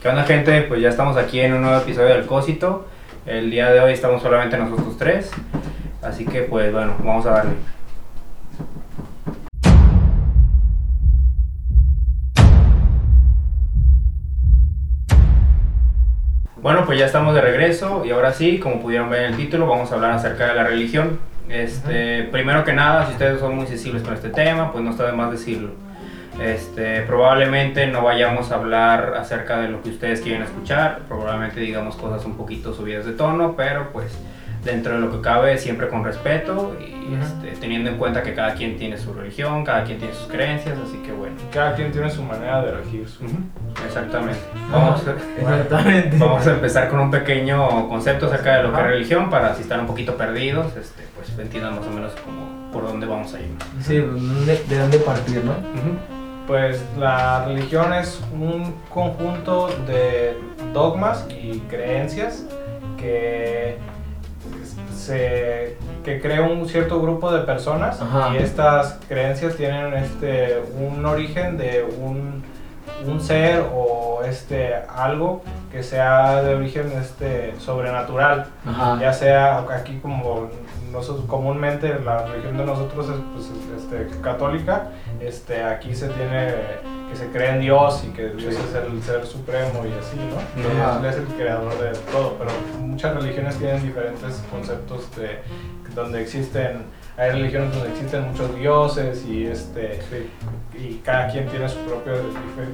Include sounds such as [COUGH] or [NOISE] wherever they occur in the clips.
¿Qué onda gente? Pues ya estamos aquí en un nuevo episodio del Cósito. El día de hoy estamos solamente nosotros tres. Así que pues bueno, vamos a darle. Bueno, pues ya estamos de regreso y ahora sí, como pudieron ver en el título, vamos a hablar acerca de la religión. Este, primero que nada, si ustedes son muy sensibles con este tema, pues no está de más decirlo. Este, probablemente no vayamos a hablar acerca de lo que ustedes quieren escuchar, probablemente digamos cosas un poquito subidas de tono, pero pues dentro de lo que cabe siempre con respeto y este, teniendo en cuenta que cada quien tiene su religión, cada quien tiene sus creencias, así que bueno. Cada quien tiene su manera de regir. Su... Exactamente. Vamos, Exactamente. vamos a empezar con un pequeño concepto acerca de lo que es religión para si están un poquito perdidos, este, pues entiendan más o menos como por dónde vamos a ir. Sí, de, de dónde partir, ¿no? Pues la religión es un conjunto de dogmas y creencias que se que crea un cierto grupo de personas Ajá. y estas creencias tienen este un origen de un, un ser o este algo que sea de origen este sobrenatural Ajá. ya sea aquí como nosotros comúnmente la religión de nosotros es pues, este, católica este aquí se tiene que se cree en Dios y que Dios Sí. es el ser supremo y así no él es el creador de todo pero muchas religiones tienen diferentes conceptos de donde existen hay religiones donde existen muchos dioses y este y cada quien tiene su propia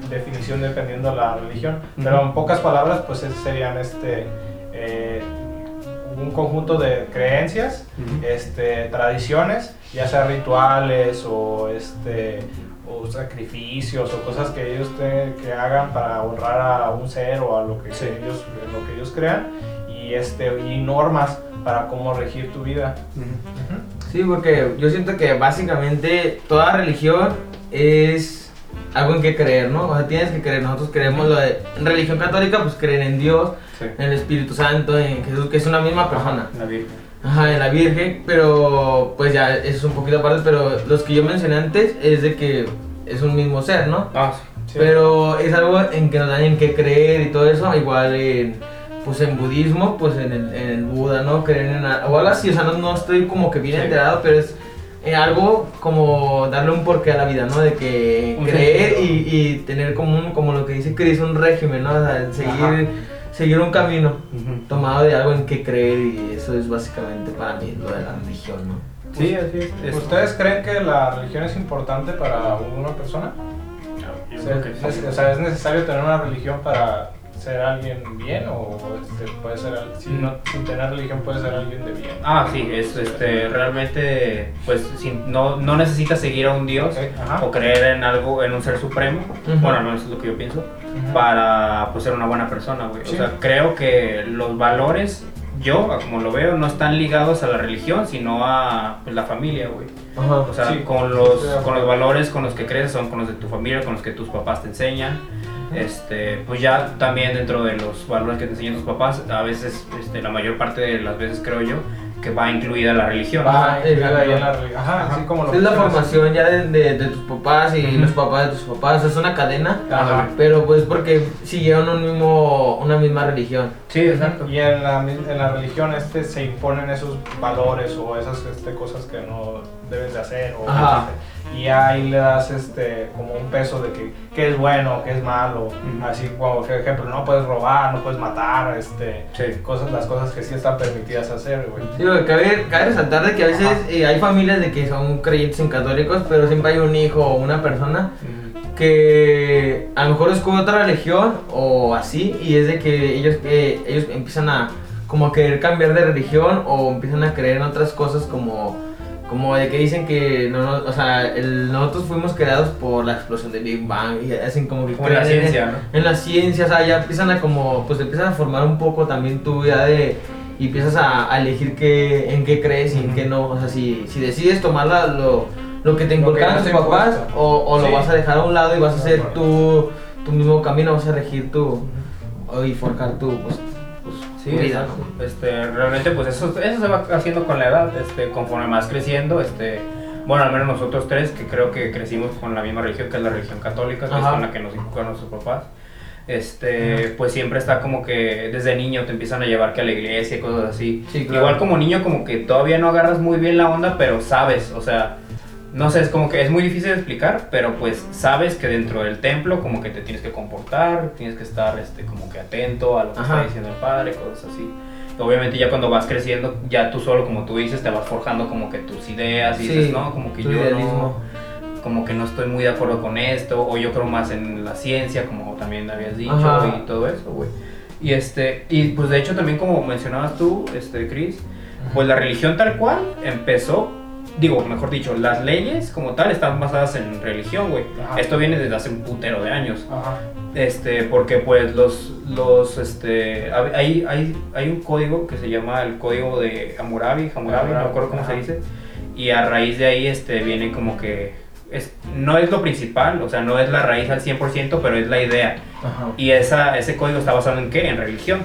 definición dependiendo de la religión pero en pocas palabras pues es- serían este eh, un conjunto de creencias este, tradiciones, ya sea rituales o, este, o sacrificios o cosas que ellos te- que hagan para honrar a un ser o a lo que, Sí. ellos, lo que ellos crean y, este, y normas para cómo regir tu vida. Sí, porque yo siento que básicamente toda religión es algo en que creer, ¿no? O sea, tienes que creer. Nosotros creemos lo de en religión católica, pues creen en Dios, Sí. en el Espíritu Santo, en Jesús, que es una misma persona. La Virgen. Ajá, en la Virgen, pero pues ya eso es un poquito aparte, pero los que yo mencioné antes es de que es un mismo ser, ¿no? Ah, sí. Pero es algo en que nos dan en qué creer y todo eso, igual en, pues en budismo, pues en el, en el Buda, ¿no? Creen en o algo así, o sea, no, no estoy como que bien Sí. enterado, pero es algo como darle un porqué a la vida, ¿no? De que Un creer y, y tener como un, como lo que dice Chris, un régimen, ¿no? O sea, seguir, Ajá. seguir un camino tomado de algo en que creer y eso es básicamente para mí lo de la religión, ¿no? Sí, así es. es- ¿Ustedes creen que la religión es importante para una persona? Yo O creo sea, que sí. es, o sea, ¿es necesario tener una religión para ser alguien bien o este, puede ser sin, no, sin tener religión puede ser alguien de bien? Ah, sí, es este, realmente, pues, si no, no necesitas seguir a un dios o creer en algo, en un ser supremo, bueno, no eso es lo que yo pienso, para pues, ser una buena persona, güey. Sí. O sea, creo que los valores, yo, como lo veo, no están ligados a la religión, sino a pues, la familia, güey. O sea, Sí, con, los, con los valores con los que creces son con los de tu familia, con los que tus papás te enseñan. Este, pues ya también dentro de los valores que te enseñan tus papás, a veces, este, la mayor parte de las veces creo yo, que va incluida la religión. Va Ah, incluida la religión. Ajá, así como lo Es la formación ya de, de- de tus papás y Ujú. los papás de tus papás, es una cadena, Ajá. pero pues porque siguieron un mismo, una misma religión. Sí, exacto. Y en la, en la religión este se imponen esos valores o esas este, cosas que no debes de hacer. O, Ajá. Y ahí le das este, como un peso de que qué es bueno, qué es malo. Así como, por ejemplo, no puedes robar, no puedes matar, este, Sí. cosas, las cosas que sí están permitidas hacer, güey. Digo, cabe, cabe resaltar de que a veces eh, hay familias de que son creyentes en católicos, pero siempre hay un hijo o una persona que a lo mejor descubre otra religión o así, y es de que ellos, que ellos empiezan a como a querer cambiar de religión o empiezan a creer en otras cosas como, como de que dicen que no, no- o sea, el- nosotros fuimos creados por la explosión del Big Bang y hacen como que Como en la creen en- ciencia, ¿no? en la ciencia, o sea, ya empiezan a como, pues empiezan a formar un poco también tu vida de, y empiezas a, a elegir qué, en qué crees y en qué no, o sea, si, si decides tomar la- lo, lo que te inculcaron tus papás impuesto. o, o lo vas a dejar a un lado y vas a hacer tu, tu mismo camino, vas a regir tu, y forjar tu, pues, Sí, vida, este, realmente pues eso, eso se va haciendo con la edad, este, conforme más creciendo, este, bueno, al menos nosotros tres, que creo que crecimos con la misma religión, que es la religión católica, que es con la que nos inculcaron nuestros papás. este, pues siempre está como que desde niño te empiezan a llevar que a la iglesia y cosas así. Sí, claro. Igual como niño como que todavía no agarras muy bien la onda, pero sabes, o sea, no sé, es como que es muy difícil de explicar, pero pues sabes que dentro del templo como que te tienes que comportar, tienes que estar este, como que atento a lo que Ajá. está diciendo el padre, cosas así. Obviamente ya cuando vas creciendo, ya tú solo, como tú dices, te vas forjando como que tus ideas y Sí, dices, no, como que yo idealismo. no, como que no estoy muy de acuerdo con esto, o yo creo más en la ciencia, como también habías dicho, Ajá. y todo eso, güey. Y este, y pues de hecho también como mencionabas tú, este, Chris, pues la religión tal cual empezó, digo, mejor dicho, las leyes como tal están basadas en religión, güey. Esto viene desde hace un putero de años. Ajá. Este, porque pues los, los, este, hay, hay, hay un código que se llama el código de Hammurabi, Hammurabi, no me acuerdo cómo se dice, y a raíz de ahí, este, viene como que, es, no es lo principal, o sea, no es la raíz al 100%, pero es la idea. Ajá. Y esa, ese código está basado en qué? En religión.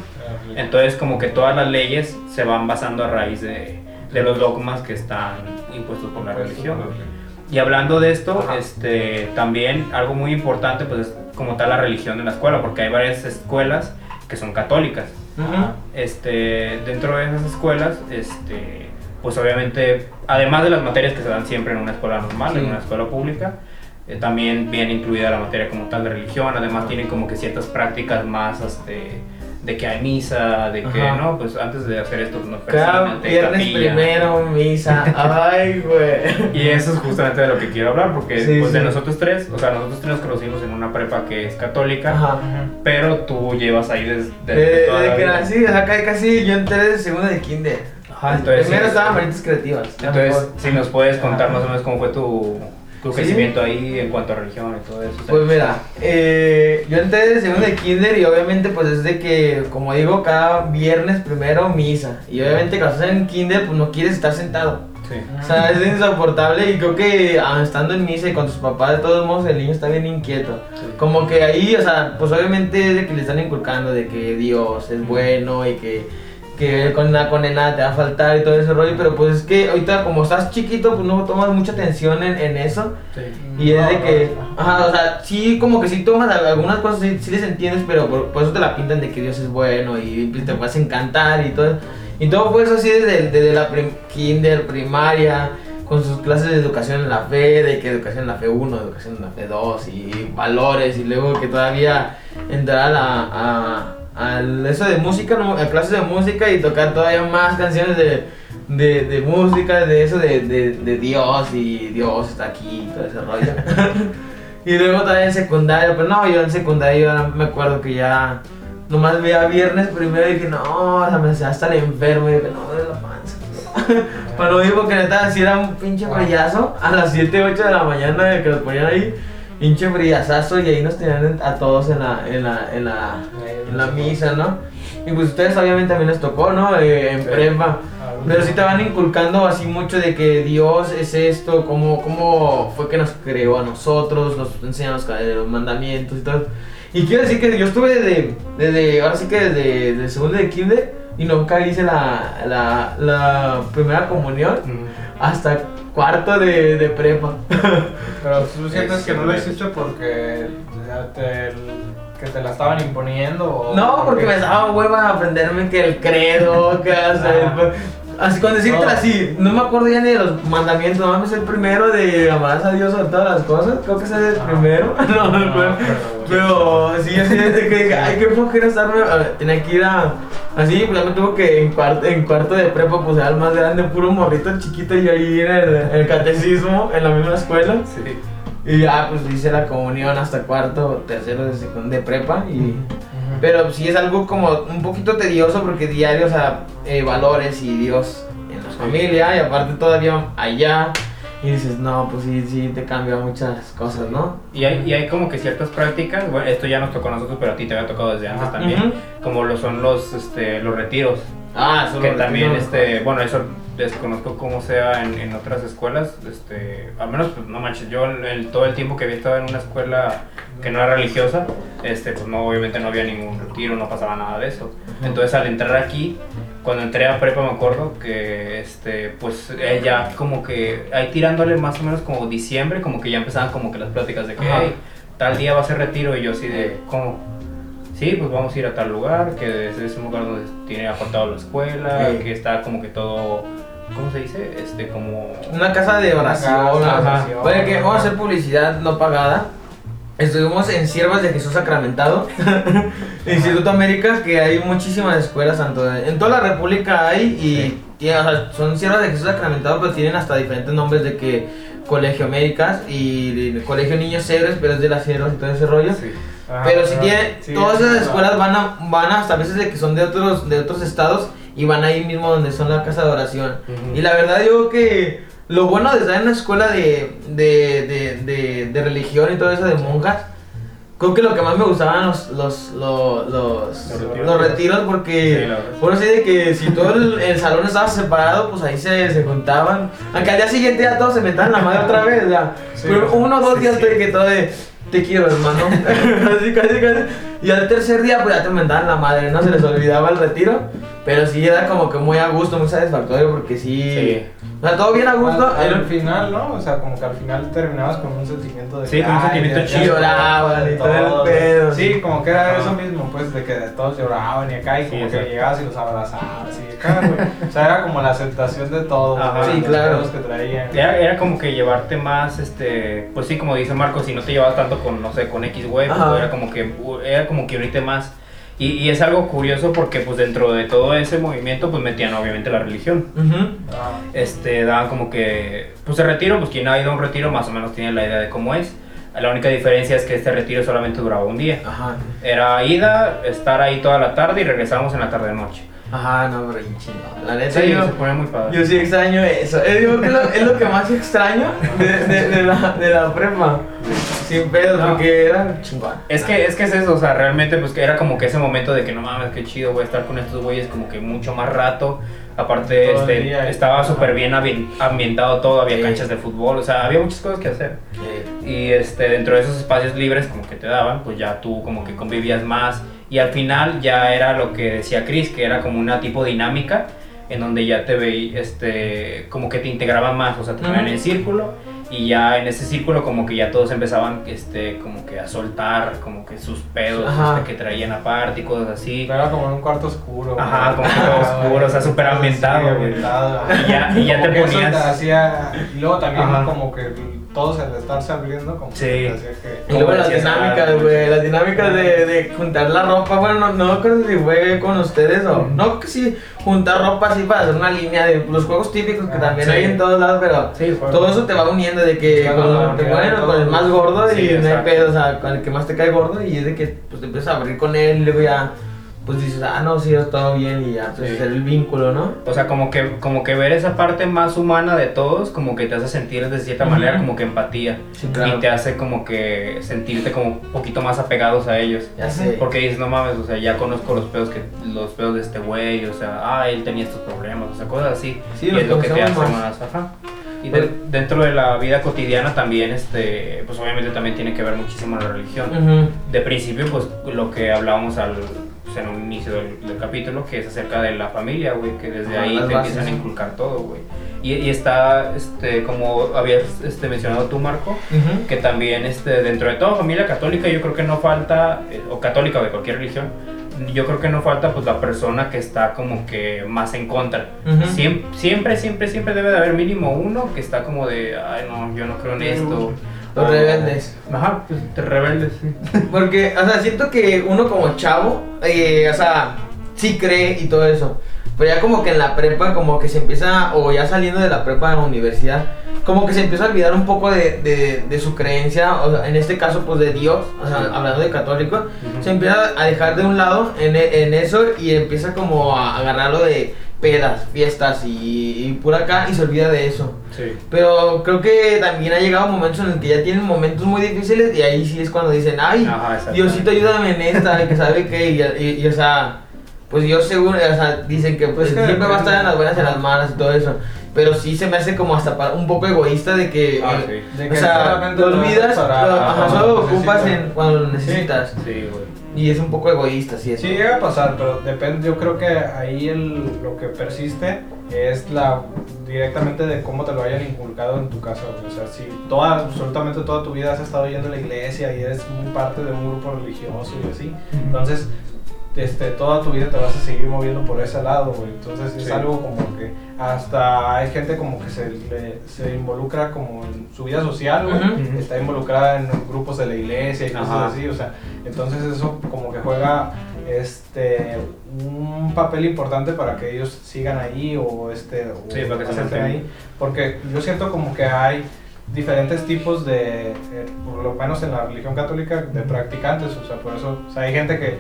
Entonces como que todas las leyes se van basando a raíz de, de los dogmas que están impuestos por la religión. Y hablando de esto, Ajá. este, también algo muy importante pues es como tal la religión en la escuela, porque hay varias escuelas que son católicas. Ujú. Este, dentro de esas escuelas, este, pues obviamente, además de las materias que se dan siempre en una escuela normal, Sí. en una escuela pública, eh, también viene incluida la materia como tal de religión, además tienen como que ciertas prácticas más, este, de que hay misa, de que, Ajá. no, pues antes de hacer esto, no Cada viernes primero, misa. [LAUGHS] Ay, güey. Y eso es justamente de lo que quiero hablar, porque Sí, pues de nosotros tres, o sea, nosotros tres nos conocimos en una prepa que es católica, Ajá. pero tú llevas ahí desde, De, toda de la que vida. nací, casi, yo entré de segundo de kinder. Ajá, entonces, Primero sí, estaban. Maritas Creativas. Entonces, si nos puedes contar más o menos cómo fue tu, tu Sí. crecimiento ahí en cuanto a religión y todo eso. Pues mira, eh, yo entré de segundo de kinder y obviamente pues es de que, como digo, cada viernes primero misa. Y obviamente cuando estás en kinder pues no quieres estar sentado. sí. O sea, es insoportable y creo que ah, estando en misa y con tus papás, de todos modos el niño está bien inquieto. Como que ahí, o sea, pues obviamente es de que le están inculcando de que Dios es bueno y que, que con nada, con él nada te va a faltar y todo ese rollo, pero pues es que ahorita como estás chiquito, pues no tomas mucha atención en, en eso. sí. Y es de No, que, no. ajá, o sea, sí, como que sí tomas algunas cosas, sí, sí les entiendes, pero por, por eso te la pintan de que Dios es bueno y te puedes encantar y todo. Y todo fue eso así desde, desde la prim- kinder, primaria, con sus clases de educación en la fe, de que educación en la fe 1, educación en la fe 2 y valores, y luego que todavía entrar a, a, al eso de música, a clases de música y tocar todavía más canciones de, de, de música, de eso de, de, de Dios y Dios está aquí y todo ese rollo. [LAUGHS] y luego todavía en secundaria, pero no, yo en secundaria yo me acuerdo que ya nomás veía viernes primero y dije, no, o sea, me hacía hasta el enfermo y dije, no, duele la panza. [LAUGHS] Pero lo digo que neta, si era un pinche brillazo a las 7, 8 de la mañana que nos ponían ahí, pinche brillazazo y ahí nos tenían a todos en la, en la, en la, en la misa, ¿no? Y pues ustedes obviamente también les tocó, ¿no? Eh, en prepa. Pero sí te van inculcando así mucho de que Dios es esto, cómo, cómo fue que nos creó a nosotros, nos enseñan los, los mandamientos y todo. Y quiero decir que yo estuve desde, desde ahora sí que desde, desde segundo de kinder y nunca hice la, la, la primera comunión hasta cuarto de, de prepa. Pero [LAUGHS] tú sientes Es que no lo hiciste porque te, que te la estaban imponiendo o No, porque me daba hueva aprenderme que el credo, que [LAUGHS] hacer. Ajá. Así con decirte No. así, no me acuerdo ya ni de los mandamientos, nomás me sé el primero de amarás a Dios sobre todas las cosas, creo que ese es el primero, [LAUGHS] no me acuerdo. pero- Pero sí, así de que dije, ay, qué flojera estarme, a ver, tenía que ir a, así, pues ya me tuvo que en cuarto, en cuarto de prepa, pues era el más grande, puro morrito chiquito, y ahí en el, el catecismo, en la misma escuela. Sí. Y ya, pues hice la comunión hasta cuarto, tercero de, de prepa, y... Ujú. Pero sí es algo como un poquito tedioso porque diario, o sea, eh, valores y Dios en la familia y aparte todavía allá. Y dices, no, pues sí, sí te cambia muchas cosas, ¿no? Y hay, y hay como que ciertas prácticas, bueno, esto ya nos tocó a nosotros, pero a ti te había tocado desde antes Ajá. también, como lo son los, este, los retiros, Ah, eso que lo también, este, bueno, eso desconozco cómo sea en, en otras escuelas, este, al menos, pues, no manches, yo en el- todo el tiempo que había estado en una escuela que no era religiosa, este, pues no, obviamente no había ningún retiro, no pasaba nada de eso. Entonces al entrar aquí, cuando entré a prepa me acuerdo que, este, pues eh, ya como que, ahí tirándole más o menos como diciembre, como que ya empezaban como que las pláticas de que. "Hey, tal día va a ser retiro y yo así de, ¿cómo? Sí, pues vamos a ir a tal lugar, que es, es un lugar donde tiene apartado la escuela, Sí. que está como que todo, ¿cómo se dice? Este, como... Una casa de oración. Oye, que vamos a hacer publicidad no pagada. Estuvimos en Siervas de Jesús Sacramentado, [LAUGHS] Instituto América, que hay muchísimas escuelas, tanto en en toda la República hay, y Sí. tiene- o sea, son Siervas de Jesús Sacramentado, pero tienen hasta diferentes nombres de que Colegio Américas y Colegio Niños Héroes, pero es de las Siervas y todo ese rollo. Sí. Ajá, Pero si tiene, sí, todas esas escuelas van a, van a hasta veces de que son de otros, de otros estados y van ahí mismo donde son la casa de oración. Ujú. Y la verdad yo creo que lo bueno de estar en una escuela de, de, de, de, de religión y todo eso de monjas, creo que lo que más me gustaban los, los, los, los, Los retiros. los retiros porque, Sí, bueno, sí de que si todo el, el salón estaba separado, pues ahí se, se juntaban. Aunque al día siguiente ya todos se metían la madre otra vez, ya. Sí, Pero uno o dos sí, días de que todo de, te quiero hermano. [LAUGHS] [LAUGHS] así, casi, casi. Y al tercer día pues ya te mentaban la madre, no se les olvidaba el retiro. Pero sí era como que muy a gusto, muy satisfactorio porque sí... Sí. O sea, todo bien a gusto. Al, al final, ¿no? O sea, como que al final terminabas con un sentimiento de Sí, que, con un sentimiento ya- chido. Lloraban y todo el pedo. Sí, como que era eso mismo, pues, de que todos lloraban y acá, y Sí, como que llegabas y los abrazabas y acá, güey. O sea, era como la aceptación de todo, Ajá. Sí, los claro. que traían. Era, era como que llevarte más, este, pues sí, como dice Marco, si no te llevabas tanto con, no sé, con X güey, pues era como que, era como que unirte más. Y, y es algo curioso porque pues dentro de todo ese movimiento pues metían obviamente la religión. Ujú. Ah, Este, daban como que, pues el retiro, pues quien ha ido a un retiro más o menos tiene la idea de cómo es. La única diferencia es que este retiro solamente duraba un día. Ajá. Era ida, estar ahí toda la tarde y regresábamos en la tarde noche. Ajá, no, pero chingón. La neta, Sí, yo, se pone muy padre. yo sí extraño eso. Eh, digo que lo- es lo que más extraño de, de, de la, de la prepa. Sin pedo, No. porque era chingón. Es que, es que es eso, o sea, realmente pues que era como que ese momento de que no mames, qué chido voy a estar con estos güeyes como que mucho más rato. Aparte, Todo el este, día. estaba súper bien ambi- ambientado todo, había Sí. canchas de fútbol, o sea, había muchas cosas que hacer. Eh, Y este, dentro de esos espacios libres como que te daban, pues ya tú como que convivías más. Y al final ya era lo que decía Chris, que era como una tipo dinámica en donde ya te veí, este, como que te integraban más, o sea, te ponían Ujú. en círculo y ya en ese círculo como que ya todos empezaban, este, como que a soltar como que sus pedos este, que traían aparte y cosas así. Pero era como en un cuarto oscuro. Ajá, güey. como que todo oscuro, o sea, súper ambientado. Y ya, y ya te ponías... hacía, y luego también Ajá. como que todos al estarse abriendo, como Sí. que. Y luego las dinámicas, güey, las dinámicas de, de juntar la ropa, bueno, no, no creo si fue con ustedes o no que sí juntar ropa así para hacer una línea de los juegos típicos que Ah, también sí. hay en todos lados, pero Sí, todo eso te va uniendo de que Claro, con, claro, te ponen con el más gordo Sí, y no hay pedo, o sea, con el que más te cae gordo y es de que pues te empiezas a abrir con él y luego ya pues dices, ah no, sí, todo bien y ya, entonces Sí. hacer el vínculo, ¿no? O sea, como que, como que ver esa parte más humana de todos, como que te hace sentir de cierta Ujú. manera como que empatía. Sí, claro. Y te hace como que sentirte como un poquito más apegados a ellos. Ya sé. Porque dices, no mames, o sea, ya conozco los pedos que los pedos de este güey, o sea, ah, él tenía estos problemas, o sea, cosas así. Sí, y es lo que te hace conocemos más, ajá. Y de- dentro de la vida cotidiana también, este, pues obviamente también tiene que ver muchísimo la religión. Ujú. De principio, pues lo que hablábamos al, pues, en un inicio del, del capítulo, que es acerca de la familia, güey, que desde ahí te bases. empiezan a inculcar todo, güey. Y, y está, este, como habías este, mencionado tú, Marco, Ujú. que también este, dentro de toda familia católica yo creo que no falta, eh, o católica o de cualquier religión, yo creo que no falta pues la persona que está como que más en contra. Siempre, siempre, siempre, siempre debe de haber mínimo uno que está como de, ay no, yo no creo en esto. Los O- rebeldes. Ajá, pues te rebeldes, sí. [LAUGHS] Porque, o sea, siento que uno como chavo, eh, o sea, sí cree y todo eso. Pero ya como que en la prepa, como que se empieza, o ya saliendo de la prepa a la universidad, como que se empieza a olvidar un poco de, de, de su creencia, o sea, en este caso, pues de Dios, o sea, hablando de católico, Ujú. se empieza a dejar de un lado en, en eso y empieza como a agarrarlo de pedas, fiestas y, y por acá y se olvida de eso. Sí. Pero creo que también ha llegado momentos en el que ya tienen momentos muy difíciles y ahí sí es cuando dicen, ay, Ajá. Diosito ayúdame en esta, y que sabe que, y, y- y, o sea, pues Dios seguro, o sea, dicen que pues Es que siempre va a estar en las buenas y en las malas y todo eso. Pero sí se me hace como hasta un poco egoísta de que, Ah, eh, sí. De o que sea, te lo olvidas, para- lo- ajá, solo lo cuando ocupas en, cuando lo necesitas. Sí, güey. Y es un poco egoísta, sí. Sí llega a pasar, pero depende, yo creo que ahí el, lo que persiste es la directamente de cómo te lo hayan inculcado en tu casa. O sea, si toda, absolutamente toda tu vida has estado yendo a la iglesia y eres muy parte de un grupo religioso y así, entonces este, toda tu vida te vas a seguir moviendo por ese lado, güey. Entonces es Sí. algo como que hasta hay gente como que se, le- se involucra como en su vida social, güey. Ujú. Está involucrada en grupos de la iglesia y cosas Ajá. así, o sea, entonces eso como que juega este un papel importante para que ellos sigan ahí o este o Sí, para que se ahí porque yo siento como que hay diferentes tipos de eh, por lo menos en la religión católica de practicantes o sea por eso o sea hay gente que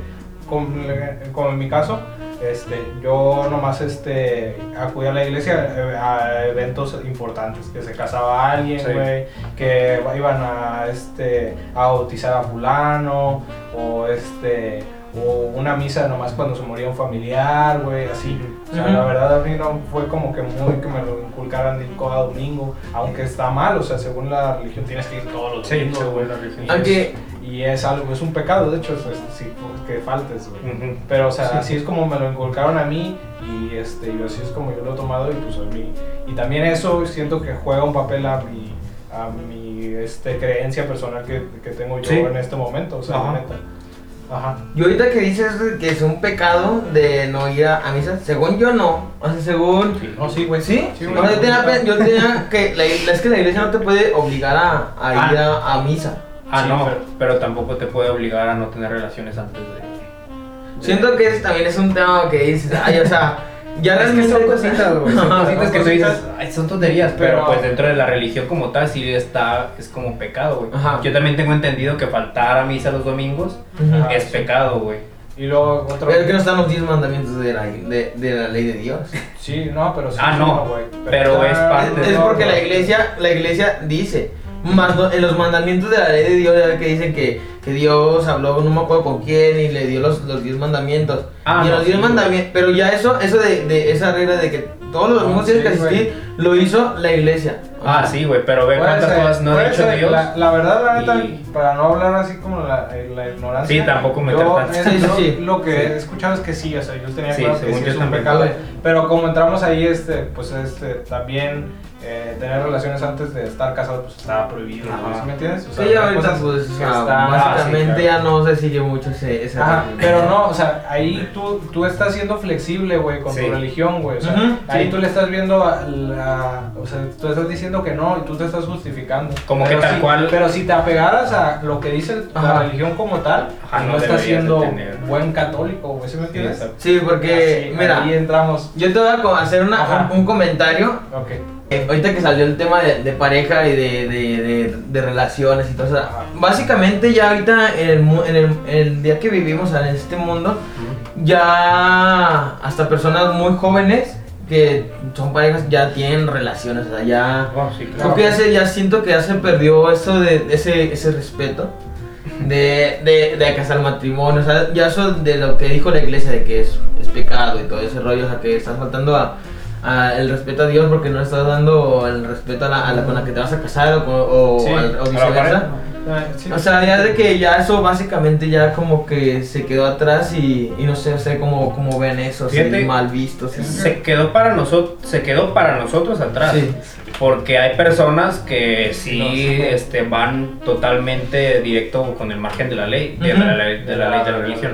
como, en mi caso este yo nomás este acudí a la iglesia eh, a eventos importantes que se casaba alguien Sí. güey que iban a este a bautizar a fulano o este o una misa nomás cuando se moría un familiar, güey, así. O sea, la verdad a mí no fue como que muy que me lo inculcaran de ir cada domingo, aunque está mal, o sea, según la religión tienes que ir todos los Sí, domingos, según güey. la religión. Y Aunque- es- Y es algo, es un pecado, de hecho, es, es- sí, que faltes, güey. Ujú. Pero, o sea, Sí. así es como me lo inculcaron a mí y este, y así es como yo lo he tomado y pues a mí. Y también eso siento que juega un papel a mi, a mi este, creencia personal que, que tengo yo Sí. en este momento, o sea, Ajá. la neta. Ajá. Y ahorita que dices que es un pecado de no ir a, a misa, según yo no. O sea, según. Sí. No, sí, güey. ¿Sí? Sí, o güey. sea, yo tenía, yo tenía que. La, es que la iglesia no te puede obligar a, a ir a, a misa. Ah, Sí, no, pero- pero... tampoco te puede obligar a no tener relaciones antes de. Siento que también es un tema que dices, ay, o sea, ya Es que son cositas, güey. Son cositas que tú dices, "Ay, son tonterías, pero, Pero- pues dentro de la religión como tal sí está, es como pecado, güey. Ajá. Yo también tengo entendido que faltar a misa los domingos. Ajá. es pecado, güey. Y luego otro. Pero es que no están los 10 mandamientos de la, de, de la ley de Dios. Sí, no, pero sí. Ah, sí, no, güey. pero es está- parte Es, es porque no. la iglesia, la iglesia dice, en los mandamientos de la ley de Dios, ya que dicen que, que Dios habló, no me acuerdo con quién, y le dio los, los 10 mandamientos. Ah, y en no, los 10 sí, mandamientos, pero ya eso, eso de, de esa regla de que todos los domingos tienes que asistir, lo hizo la iglesia. Ah, sí, güey, pero ve cuántas ser, cosas no ha dicho ser. Dios. La, la verdad, la neta, Y- para no hablar así como la, eh, la ignorancia. Sí, tampoco meter yo, tanto. es- [LAUGHS] Sí, sí. Lo que Sí. he escuchado es que sí, o sea, yo tenía Sí, claro que sí es un pecado. Pero como entramos ahí, este, pues este, también eh, tener relaciones antes de estar casado, pues estaba prohibido. Ajá. ¿Sí me entiendes? O Sí, hay ahorita pues, o sea, básicamente sí, ya no se sigue mucho ese, ese Ajá, pero no, o sea, ahí tú, tú estás siendo flexible, güey, con Sí. tu religión, güey. O sea, Ujú, ahí sí. tú le estás viendo a la. O sea, tú estás diciendo que no y tú te estás justificando. Como Pero que tal si- cual- Pero si te apegaras a lo que dice la Ajá. religión como tal, Ajá, no, no estás siendo tener. buen católico, güey, ¿sí me entiendes? Sí, porque, Así, mira, Ahí entramos. yo te voy a hacer una- un comentario Ok. Ahorita que salió el tema de, de pareja y de, de, de- relaciones y todo eso, básicamente ya ahorita en el, en el, el día que vivimos en este mundo, ya hasta personas muy jóvenes que son parejas ya tienen relaciones, o sea, ya... Oh, sí, Creo claro. que ya se, ya siento que ya se perdió eso de ese, ese respeto de, de, de casar matrimonio, o sea, ya eso de lo que dijo la iglesia de que es, es pecado y todo ese rollo, o sea, que estás faltando a, a el respeto a Dios porque no estás dando el respeto a la, a la con la que te vas a casar o, o, Sí, al- o a la viceversa. pareja. Sí. O sea, ya de que ya eso básicamente ya como que se quedó atrás y, y no sé, no sé cómo, cómo ven eso, si Fíjate, mal visto. si- Se quedó para nosotros, se quedó para nosotros atrás. Sí. Porque hay personas que sí, No, sí. este, van totalmente directo con el margen de la ley, de, la, ley- de la ley de la religión.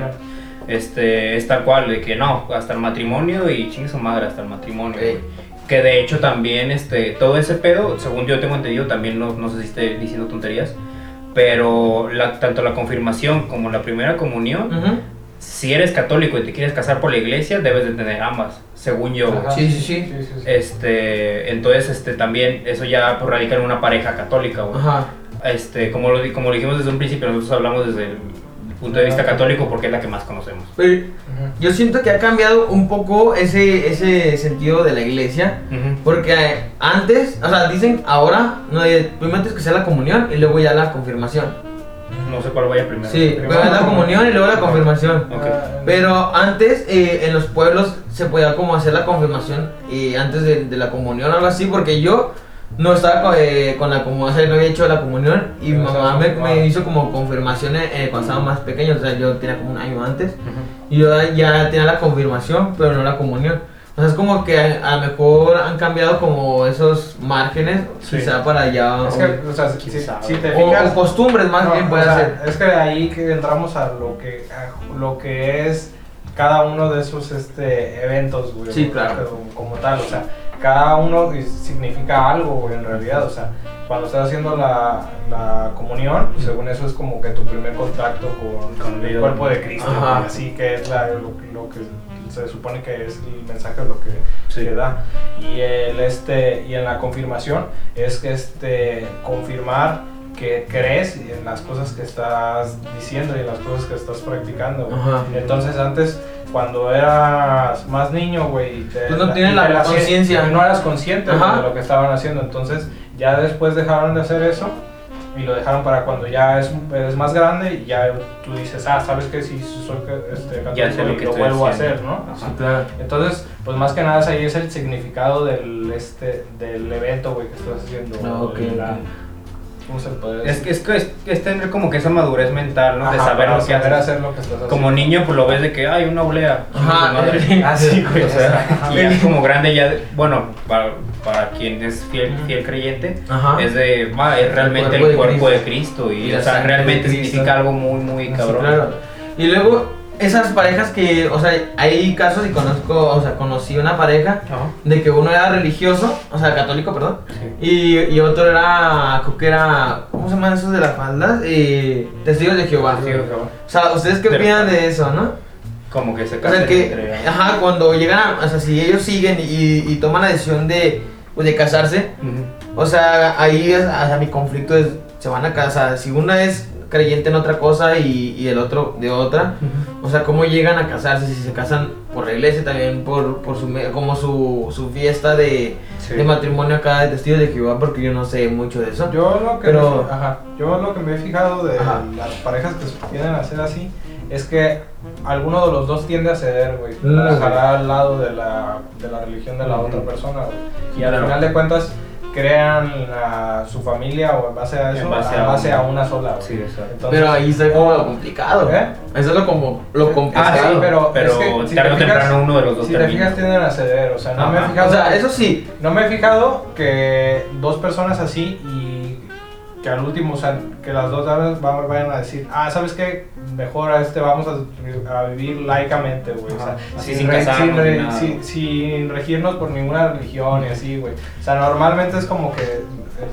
Este, es tal cual, de que no, hasta el matrimonio y chingue su madre hasta el matrimonio. Güey. Que de hecho también, este, todo ese pedo, según yo tengo entendido, también no, no sé si esté diciendo tonterías, pero la, tanto la confirmación como la primera comunión, si eres católico y te quieres casar por la iglesia, debes de tener ambas, según yo. Sí, sí, sí. sí, sí. Este, entonces, este, también, eso ya radica en una pareja católica, güey. Ajá. Este, como lo, como lo dijimos desde un principio, nosotros hablamos desde el punto de vista católico porque es la que más conocemos. Pero yo siento que ha cambiado un poco ese, ese sentido de la iglesia. Porque eh, antes, o sea, dicen ahora, no, eh, primero tienes que hacer la comunión y luego ya la confirmación. No sé cuál vaya primero. Sí, primero la comunión y luego la confirmación. Ok. Ah, Pero antes eh, en los pueblos se podía como hacer la confirmación eh, antes de, de la comunión o algo así, porque yo no estaba co- eh, con la comunión, o sea, no había hecho la comunión y mi mamá me, hizo como confirmación eh, cuando estaba más pequeño, o sea, yo tenía como un año antes. Y yo ya tenía la confirmación, pero no la comunión. O O sea, es como que a, a lo mejor han cambiado como esos márgenes, Sí. quizá para allá. Es o- que, o sea, si, te o, fijas... o costumbres más No, bien o puede sea, ser. Es que de ahí que entramos a lo que, a lo que es cada uno de esos este, eventos, güey. Sí, o- claro. Como, como tal, o sea, cada uno significa algo, güey, en realidad. O sea, cuando estás haciendo la, la comunión, pues, según eso es como que tu primer contacto con, Con el cuerpo de Cristo, güey, así que es la- lo, lo que se supone que es el mensaje lo que, Sí. que da. Y, el, este, y en la confirmación es que este, confirmar que crees en las cosas que estás diciendo y en las cosas que estás practicando. Entonces antes, cuando eras más niño, güey, te- Pues no tienes la conciencia. No eras consciente de lo que estaban haciendo. Entonces ya después dejaron de hacer eso y lo dejaron para cuando ya es, eres más grande y ya tú dices, ah, ¿sabes qué? Si soy este, Ya sé lo que lo vuelvo a hacer, ¿no? Ajá. Claro. Entonces, pues más que nada ahí es el significado del, este, del evento, güey, que estás haciendo. Ah, ok, de la- ok. ¿Cómo se puede Es decir? que es, que es, es tener como que esa madurez mental, ¿no? de saber lo que hacer lo que estás haciendo. Como niño, pues lo ves de que hay una oblea. Ajá. chingue su madre. Ah, [LAUGHS] sí, güey. O sea, y ya como grande, ya, bueno, para, para quien es fiel, fiel creyente, Ajá. es de, va, es realmente el cuerpo cuerpo, de de Cristo. Y, o sea, realmente significa algo muy, muy Sí, cabrón. claro. Y luego, esas parejas que, o sea, hay casos y conozco, o sea, conocí una pareja Ajá. de que uno era religioso, o sea, católico, perdón, Sí. y, y otro era, creo que era, ¿cómo se llaman esos de las faldas? Eh, testigos de Jehová. Sí, o sea, O sea, ¿ustedes qué opinan de eso, no? como que se O sea, casan que, entre ajá, cuando llegan, a- o sea, si ellos siguen y, y toman la decisión de, pues, de casarse, o sea, ahí o sea, mi conflicto es, se van a casar, si uno es creyente en otra cosa y, y el otro de otra, o sea, cómo llegan a casarse, si se casan por la iglesia también, por, por su, me- como su, su fiesta de, Sí. de matrimonio acá de testigos de Jehová, porque yo no sé mucho de eso. Yo lo que, Pero- me, ajá, yo lo que me he fijado de Ajá. las parejas que se tienden a hacer así es que alguno de los dos tiende a ceder, güey, Mm, para jalar al lado de la, de la religión de la otra persona, güey. Y al Claro. final de cuentas crean a su familia o en base a eso, En base a, a base a una. una sola. Sí, exacto. Entonces, Pero ahí está como lo complicado. ¿Eh? Eso es lo, como, lo Ah, complicado. sí, pero, Pero es que, si tarde te o fijas- temprano uno de los dos Si te termina. fijas, tienden a ceder. O sea, no me he Ajá. fijado. O sea, eso sí, No me he fijado que dos personas así y que al último, o sea, que las dos damas va- vayan a decir, ah, ¿sabes qué? Mejor a este vamos a, a vivir laicamente, güey. O sea, Ajá. Así sin, sin re- casarnos sin, re- sin- sin regirnos por ninguna religión y así, güey. O sea, normalmente es como que eh,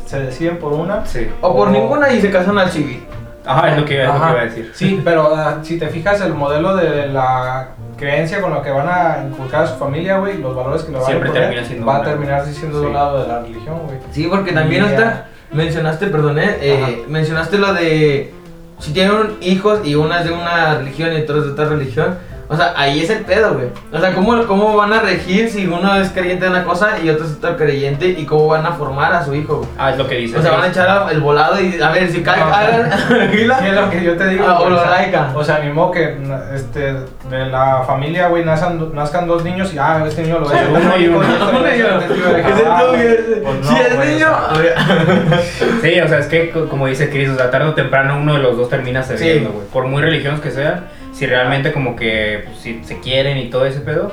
se deciden por una. Sí. o por O- ninguna y se casan al civil. Ajá, es lo que, es lo que Ajá. iba a decir. Sí, pero ah, si te fijas el modelo de la creencia con lo que van a inculcar a su familia, güey, los valores que le van Siempre a imponer, va a terminar siendo de Sí. un lado de la religión, güey. Sí, porque también Y, está, mencionaste, perdón, eh, eh, mencionaste lo de si tienen hijos y una es de una religión y otro es de otra religión. O sea, ahí es el pedo, güey. O sea, ¿cómo, ¿cómo van a regir si uno es creyente de una cosa y otro es otro creyente y cómo van a formar a su hijo, güey? Ah, es lo que dice. O sea, van a echar a- el volado y a ver si cae, No, hagan [LAUGHS] Sí, es lo que yo te digo. Ah, o sea. O sea, animó que este, de la familia, güey, nazcan, nazcan dos niños y, ah, este niño lo va a Sí, hacer uno y uno. Si es niño. [LAUGHS] Sí, o sea, es que co- como dice Chris, o sea, tarde o temprano uno de los dos termina cediendo, güey. Por muy religiosos que sean, si realmente como que pues, si se quieren y todo ese pedo,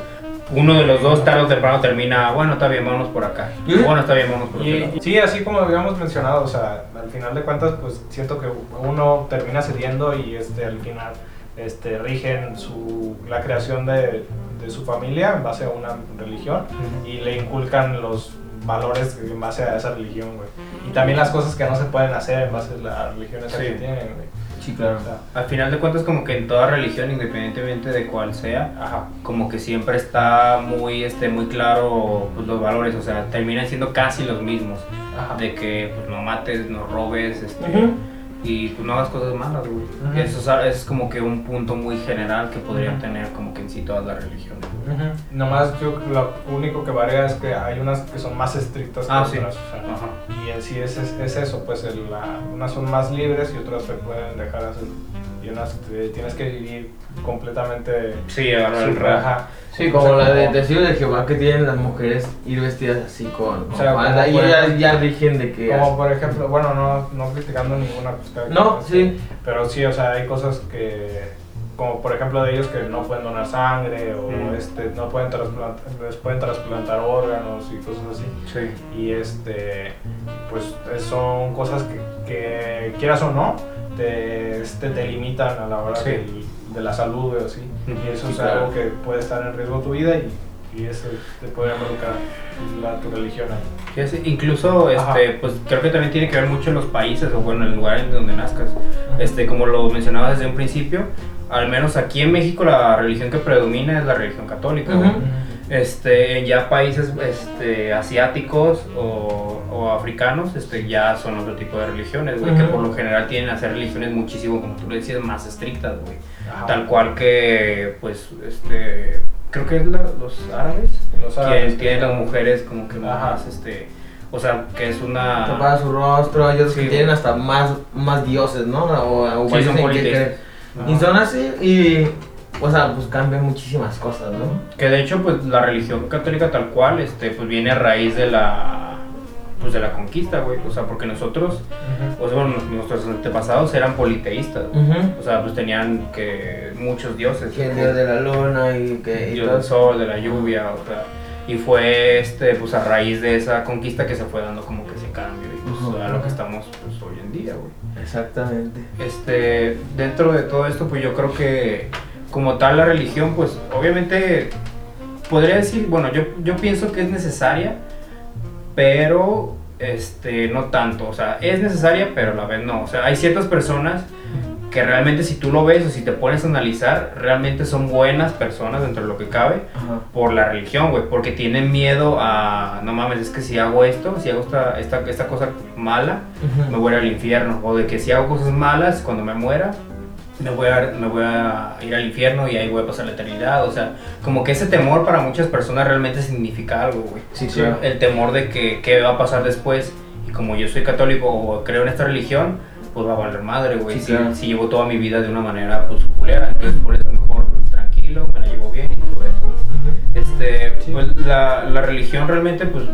uno de los dos tarde o temprano termina, bueno, está bien, vámonos por acá. ¿Sí? Bueno, está bien, vámonos por acá. sí, así como habíamos mencionado, o sea, al final de cuentas, pues siento que uno termina cediendo y este, al final este, rigen su, la creación de, de su familia en base a una religión y le inculcan los valores en base a esa religión, güey. Y también las cosas que no se pueden hacer en base a la religión esa Sí. que tienen, güey. Sí, claro. O sea, Al final de cuentas, como que en toda religión, independientemente de cuál sea, ajá. como que siempre está muy, este, muy claro pues, los valores, o sea, terminan siendo casi los mismos. Ajá. De que pues, no mates, no robes, este. Y pues no hagas cosas malas, güey. Eso es, como que un punto muy general que podrían tener como que en sí todas las religiones. Ujú. Nomás yo lo único que varía es que hay unas que son más estrictas que Ah, sí. otras. o sea. Y en sí es, es, es eso, pues el- la- unas son más libres y otras te pueden dejar hacer. Y unas te- tienes que vivir completamente. Sí, el ajá. Sí, como sea, la de testigos de Jehová que tienen las mujeres ir vestidas así con, O sea, falda, como y por ellas ejemplo- ya rigen de que... Como por ejemplo, bueno, no, no criticando ninguna cosa. No, sí. Pero sí, o sea, hay cosas que, como por ejemplo de ellos que no pueden donar sangre o Mm. este, no pueden trasplantar, les pueden trasplantar órganos y cosas así. Sí. Y este, pues son cosas que, que, quieras o no, te, este, te limitan a la hora Sí. del- de, la salud o así. Y eso sí, es claro. algo que puede estar en riesgo tu vida y, y eso te puede involucrar la, tu religión ahí. Sí, sí, Incluso, este, pues creo que también tiene que ver mucho en los países o bueno, en el lugar en donde nazcas. Este, como lo mencionaba desde un principio, al menos aquí en México la religión que predomina es la religión católica. Este, ya países este, asiáticos o, o africanos, este, ya son otro tipo de religiones, güey, que por lo general tienen a ser religiones muchísimo, como tú le decías, más estrictas, güey. Tal cual que, pues, este, creo que es la- los árabes, Los quienes árabes. tienen las mujeres como que Ajá. más, este, o sea, que es una... Tapada su rostro, ellos Sí, que tienen hasta más, más dioses, ¿no? O, o Sí, son que. Y son así y, o sea, pues cambian muchísimas cosas, ¿no? Que de hecho, pues la religión católica tal cual, este, pues viene a raíz de la, pues de la conquista, güey. O sea, porque nosotros, o sea, bueno, nuestros antepasados eran politeístas. O sea, pues tenían que muchos dioses. Que el dios de la luna y que... y Dios todo. del sol, de la lluvia, o sea. Y fue este, pues a raíz de esa conquista que se fue dando como que ese cambio y pues Ujú. a lo que estamos pues, hoy en día, güey. Exactamente. Este, dentro de todo esto, pues yo creo que como tal la religión, pues obviamente podría decir, bueno, yo, yo pienso que es necesaria, pero este, no tanto, o sea, es necesaria, pero a la vez no, o sea, hay ciertas personas que realmente si tú lo ves o si te pones a analizar, realmente son buenas personas dentro de lo que cabe Ajá. por la religión, güey, porque tienen miedo a, no mames, es que si hago esto, si hago esta, esta, esta cosa mala, me voy al infierno. O de que si hago cosas malas, cuando me muera, me voy, a, me voy a ir al infierno y ahí voy a pasar la eternidad. O sea, como que ese temor para muchas personas realmente significa algo, güey. Sí, claro. El temor de que qué va a pasar después. Y como yo soy católico o creo en esta religión, pues va a valer madre, güey. Sí, si, claro. si llevo toda mi vida de una manera, pues, culera. Entonces, por eso mejor tranquilo, me la llevo bien y todo eso. Este, Sí. pues la, la religión realmente, pues,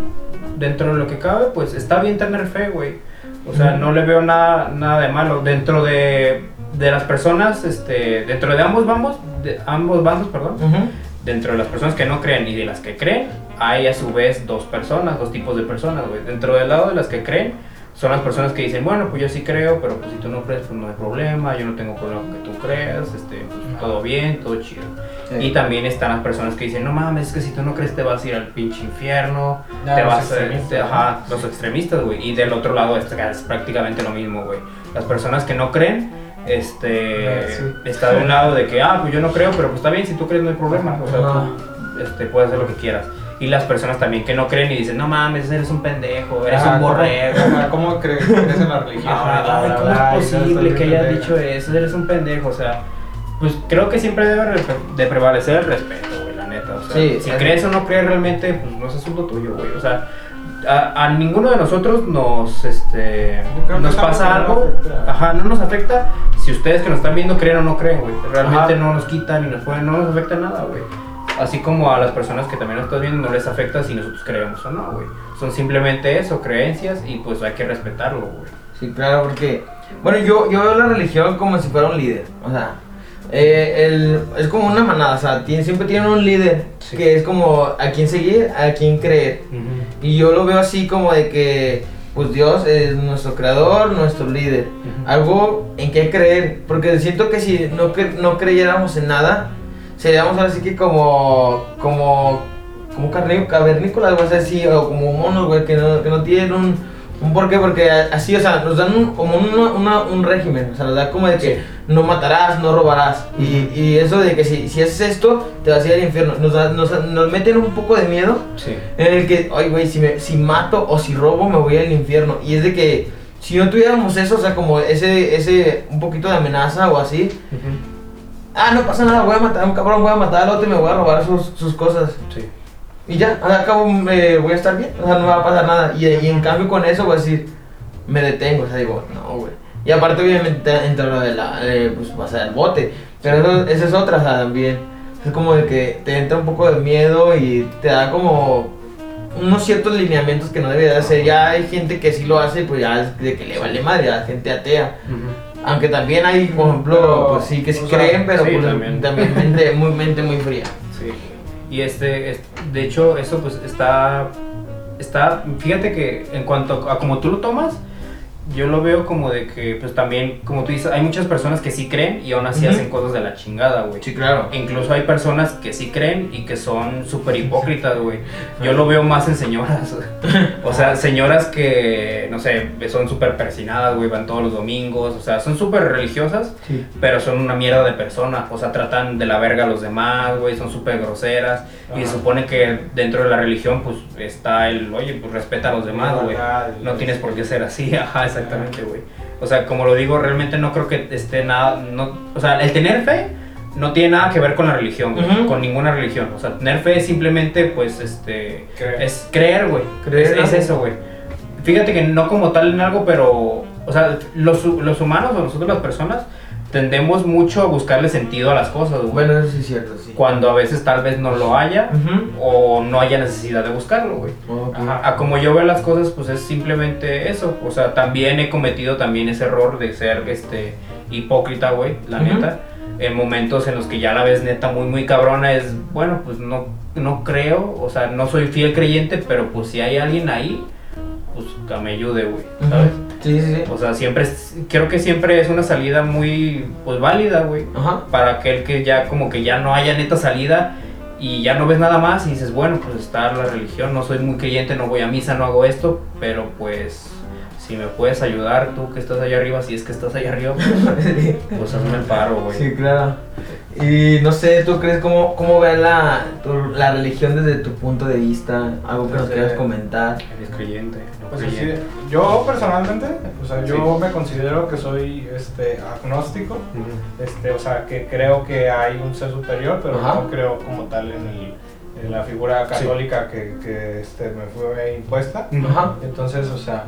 dentro de lo que cabe, pues está bien tener fe, güey. O sea, no le veo nada, nada de malo. Dentro de, de las personas, este, dentro de ambos vamos, de ambos bandos, perdón, dentro de las personas que no creen y de las que creen, hay a su vez dos personas, dos tipos de personas, güey. Dentro del lado de las que creen, son las personas que dicen, bueno, pues yo sí creo, pero pues si tú no crees, pues no hay problema, yo no tengo problema con que tú creas, este, pues, todo bien, todo chido. Sí. Y también están las personas que dicen, no mames, es que si tú no crees te vas a ir al pinche infierno, te vas a... te- ajá, los extremistas, güey. Y del otro lado es, es prácticamente lo mismo, güey. Las personas que no creen, este, Ah, sí. está de un lado de que, ah, pues yo no creo, pero pues está bien, si tú crees no hay problema, o sea, tú, este, puedes hacer lo que quieras. Y las personas también que no creen y dicen, no mames, eres un pendejo, eres un ¿cómo- borrego. ¿Cómo, crees, crees en la religión? Ay, bla, ¿cómo es posible que hayas dicho eso? Eres un pendejo, o sea, pues creo que siempre debe de prevalecer el respeto, güey, la neta. O sea, Sí, si es- crees o no crees realmente, pues no es asunto tuyo, güey. O sea, a, a ninguno de nosotros nos, este, nos algo pasa no algo, afecta. ajá, no nos afecta si ustedes que nos están viendo creen o no creen, güey. Realmente Ajá. no nos quitan ni nos pueden, no nos afecta nada, güey. Así como a las personas que también nos están viendo no les afecta si nosotros creemos o no, güey. Son simplemente eso, creencias y pues hay que respetarlo, güey. Sí, claro, porque. Bueno, yo, yo veo la religión como si fuera un líder. O sea, eh, el- es como una manada. O sea, tiene, siempre tienen un líder Sí. que es como a quién seguir, a quién creer. Y yo lo veo así como de que, pues Dios es nuestro creador, nuestro líder. Algo en qué creer. Porque siento que si no, cre- no creyéramos en nada, seríamos ahora sí que como. como. como carne- cavernícolas, así, o como monos, güey, que no, que no tienen un. Un porqué, porque así, o sea, nos dan un, como una- una- un régimen, o sea, nos da como de que Sí. no matarás, no robarás. y, y eso de que si, si haces esto, te vas a ir al infierno. Nos, da- nos, nos meten un poco de miedo Sí. en el que, oye, güey, si, me- si mato o si robo, me voy al infierno. Y es de que, si no tuviéramos eso, o sea, como ese, ese, un poquito de amenaza o así, ah, no pasa nada, voy a matar a un cabrón, voy a matar al otro y me voy a robar sus, sus cosas. Sí. Y ya, al cabo eh, voy a estar bien, o sea, no me va a pasar nada. Y, y en cambio con eso voy a decir, me detengo, o sea, digo, no, güey. Y aparte, obviamente, entra lo de la, eh, pues vas al bote. Pero eso, esa es otra, o sea, también. Es como de que te entra un poco de miedo y te da como unos ciertos lineamientos que no debería de hacer. Ya hay gente que sí lo hace, pues ya es de que le vale madre, a gente atea. Aunque también hay, por ejemplo, Pero, pues sí que sí o sea, creen, pero sí, pues, también. también, mente, muy, mente muy fría. Sí. Y este, es- de hecho, eso pues está, está, fíjate que en cuanto a como tú lo tomas, yo lo veo como de que, pues también, como tú dices, hay muchas personas que sí creen y aún así Ujú. hacen cosas de la chingada, güey. Sí, claro. Incluso hay personas que sí creen y que son súper hipócritas, güey. [LAUGHS] Yo lo veo más en señoras. [LAUGHS] O sea, señoras que, no sé, son súper persinadas, güey, van todos los domingos. O sea, son súper religiosas, Sí. pero son una mierda de persona. O sea, tratan de la verga a los demás, güey, son súper groseras. Y se supone que dentro de la religión, pues, está el, oye, pues respeta a los demás, güey. No tienes por qué ser así, [LAUGHS] ajá, exactamente, güey. O sea, como lo digo, realmente no creo que esté nada, no, o sea, el tener fe no tiene nada que ver con la religión, güey, con ninguna religión. O sea, tener fe es simplemente, pues, este, Creer. es creer, güey. Creer Es, es eso, güey. Fíjate que no como tal en algo, pero, o sea, los, los humanos o nosotros las personas tendemos mucho a buscarle sentido a las cosas, güey. Bueno, eso sí es cierto, sí. Cuando a veces tal vez no lo haya o no haya necesidad de buscarlo, güey. Ok. Ajá, a como yo veo las cosas, pues es simplemente eso. O sea, también he cometido también ese error de ser este hipócrita, güey, la neta. En momentos en los que ya la ves neta muy muy cabrona es, bueno, pues no no creo, o sea, no soy fiel creyente, pero pues si hay alguien ahí, pues que me ayude, güey, ¿sabes? Sí, sí, sí. O sea, siempre es- creo que siempre es una salida muy pues válida, güey Ajá. para aquel que ya como que ya no haya neta salida y ya no ves nada más y dices, bueno, pues está la religión, no soy muy creyente, no voy a misa, no hago esto, pero pues si me puedes ayudar tú que estás allá arriba, si es que estás allá arriba, pues [LAUGHS] hazme el paro, güey. Sí, claro. Y no sé, ¿tú crees cómo, cómo ves la, tu- la religión desde tu punto de vista? Algo que nos quieras comentar. Eres creyente, no Pues creyente. sí, yo personalmente, o sea, yo Sí. me considero que soy este, agnóstico, este, o sea, que creo que hay un ser superior, pero Ajá. no creo como tal en, el- en la figura Sí. católica que, que este, me fue impuesta. Ajá. Entonces, o sea,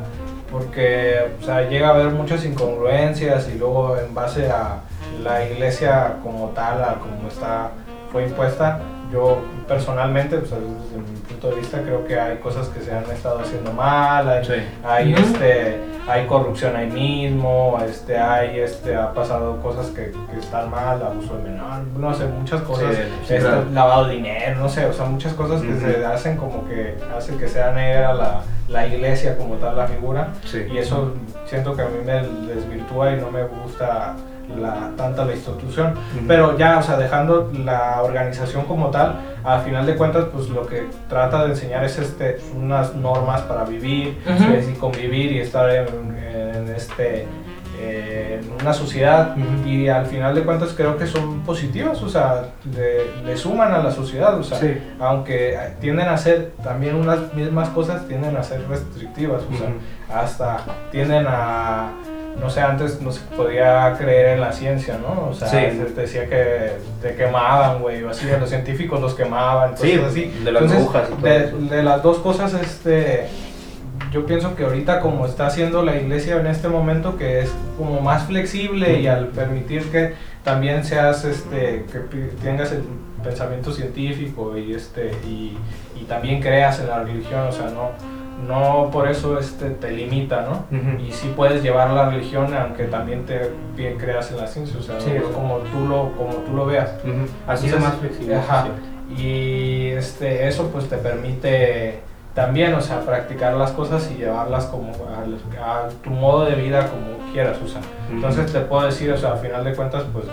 porque o sea, llega a haber muchas incongruencias y luego en base a la iglesia como tal, a como está, fue impuesta, yo personalmente, sea, desde mi punto de vista, creo que hay cosas que se han estado haciendo mal, hay, Sí. hay, Ujú. este, hay corrupción ahí mismo, este, hay, este, ha pasado cosas que, que están mal, abuso de menor, no sé, muchas cosas, Sí, sí, este, claro. lavado de dinero, no sé, o sea, muchas cosas que se hacen como que hacen que sea negra la, la iglesia como tal, la figura, Sí. y eso siento que a mí me desvirtúa y no me gusta la, tanta la institución. Pero ya, o sea, dejando la organización como tal, a final de cuentas, pues lo que trata de enseñar es este, unas normas para vivir es, y convivir y estar en, en este, eh, en una sociedad. Y al final de cuentas creo que son positivas, o sea, le, le suman a la sociedad, o sea, Sí. aunque tienden a ser también unas mismas cosas, tienden a ser restrictivas, o sea, hasta tienden a, no sé, antes no se podía creer en la ciencia, ¿no? O sea, Sí. se decía que te quemaban, güey, o así, a los científicos los quemaban, Sí, así. de las y todo de, eso. de las dos cosas, este, yo pienso que ahorita como está haciendo la iglesia en este momento, que es como más flexible y al permitir que también seas, este, que tengas el pensamiento científico y este, y, y también creas en la religión, o sea, no, no por eso este, te limita, ¿no? Y sí puedes llevar la religión aunque también te bien creas en la ciencia, o sea, Sí, no- como tú lo, como tú lo veas. Así es más flexible. ajá. Y este, eso pues te permite también, o sea, practicar las cosas y llevarlas como a, tu modo de vida como quieras, o sea. Entonces te puedo decir, o sea, al final de cuentas, pues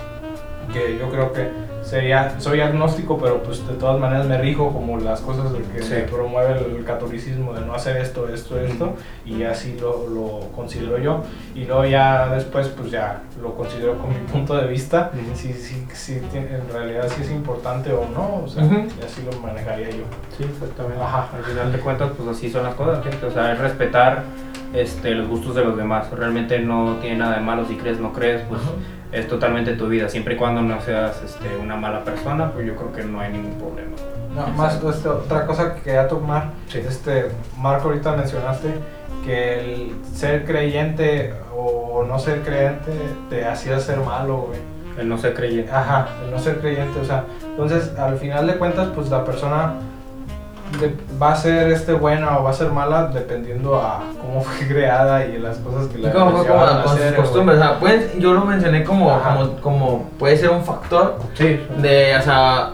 que yo creo que sería, soy agnóstico, pero pues de todas maneras me rijo como las cosas de que Sí. promueve el catolicismo de no hacer esto, esto, esto, y así lo, lo considero yo. Y luego ya después, pues ya lo considero con mi punto de vista, Ujú. si, si, si tiene- en realidad si es importante o no, o sea, Ujú. y así lo manejaría yo. Sí, exactamente. Ajá. Al final de cuentas, pues así son las cosas, gente. O sea, es respetar este, los gustos de los demás. Realmente no tiene nada de malo si crees, no crees, pues es totalmente tu vida. Siempre y cuando no seas este, una mala persona, pues yo creo que no hay ningún problema. No, más este, otra cosa que quería tomar, Sí. este, Marco ahorita mencionaste que el ser creyente o no ser creyente te hacía ser malo, güey. El no ser creyente. Ajá, el no ser creyente, o sea, entonces al final de cuentas, pues la persona de- va a ser este buena o va a ser mala dependiendo a cómo [LAUGHS] fue creada y las cosas que la como como a hacer, costumbres, o sea, pueden- yo lo mencioné como, Ajá. como, como puede ser un factor Sí, de, o sea,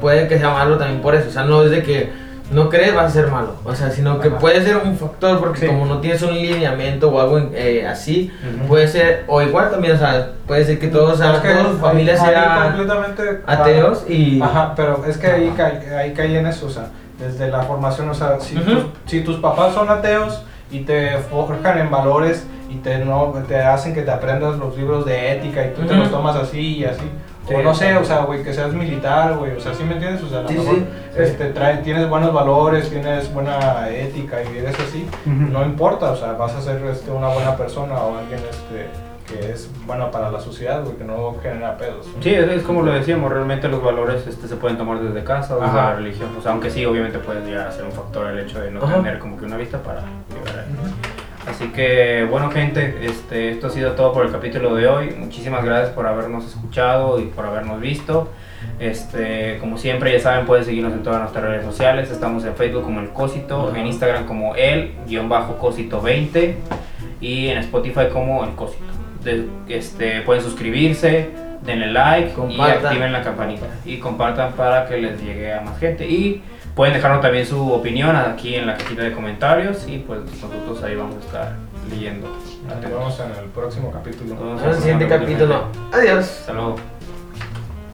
puede que sea malo también por eso, o sea, no es de que no crees vas a ser malo, o sea, sino que Ajá. puede ser un factor porque Sí. como no tienes un lineamiento o algo eh, así, puede ser, o igual también, o sea, puede ser que todos, o sea, Es que familias sean completamente ateos y... Ajá, pero es que ahí cae, ahí cae en eso, o sea, desde la formación, o sea, si, tus, si tus papás son ateos y te forjan en valores y te, no, te hacen que te aprendas los libros de ética y tú te los tomas así y así, Sí, o no sé, o sea, güey, que seas militar, güey, o sea, ¿sí me entiendes? O sea, a lo Sí, mejor sí. Este, trae, tienes buenos valores, tienes buena ética y eres así, no importa, o sea, vas a ser este, una buena persona o alguien este, que es bueno para la sociedad, güey, que no genera pedos. Sí, es, es como lo decíamos, realmente los valores este, se pueden tomar desde casa o desde la religión. O sea, aunque sí, obviamente puede llegar a ser un factor el hecho de no Ajá. tener como que una vista para llegar ahí. Así que, bueno, gente, este, esto ha sido todo por el capítulo de hoy. Muchísimas gracias por habernos escuchado y por habernos visto. Este, como siempre, ya saben, pueden seguirnos en todas nuestras redes sociales. Estamos en Facebook como El Cósito, Ajá. en Instagram como El-Cósito20 y en Spotify como El Cósito. De- este, pueden suscribirse, denle like y activen la campanita. Y compartan para que les llegue a más gente. Y pueden dejarnos también su opinión aquí en la cajita de comentarios y pues nosotros ahí vamos a estar leyendo. Nos vemos en el próximo capítulo. Nos vemos En el siguiente capítulo. Adiós. Hasta luego.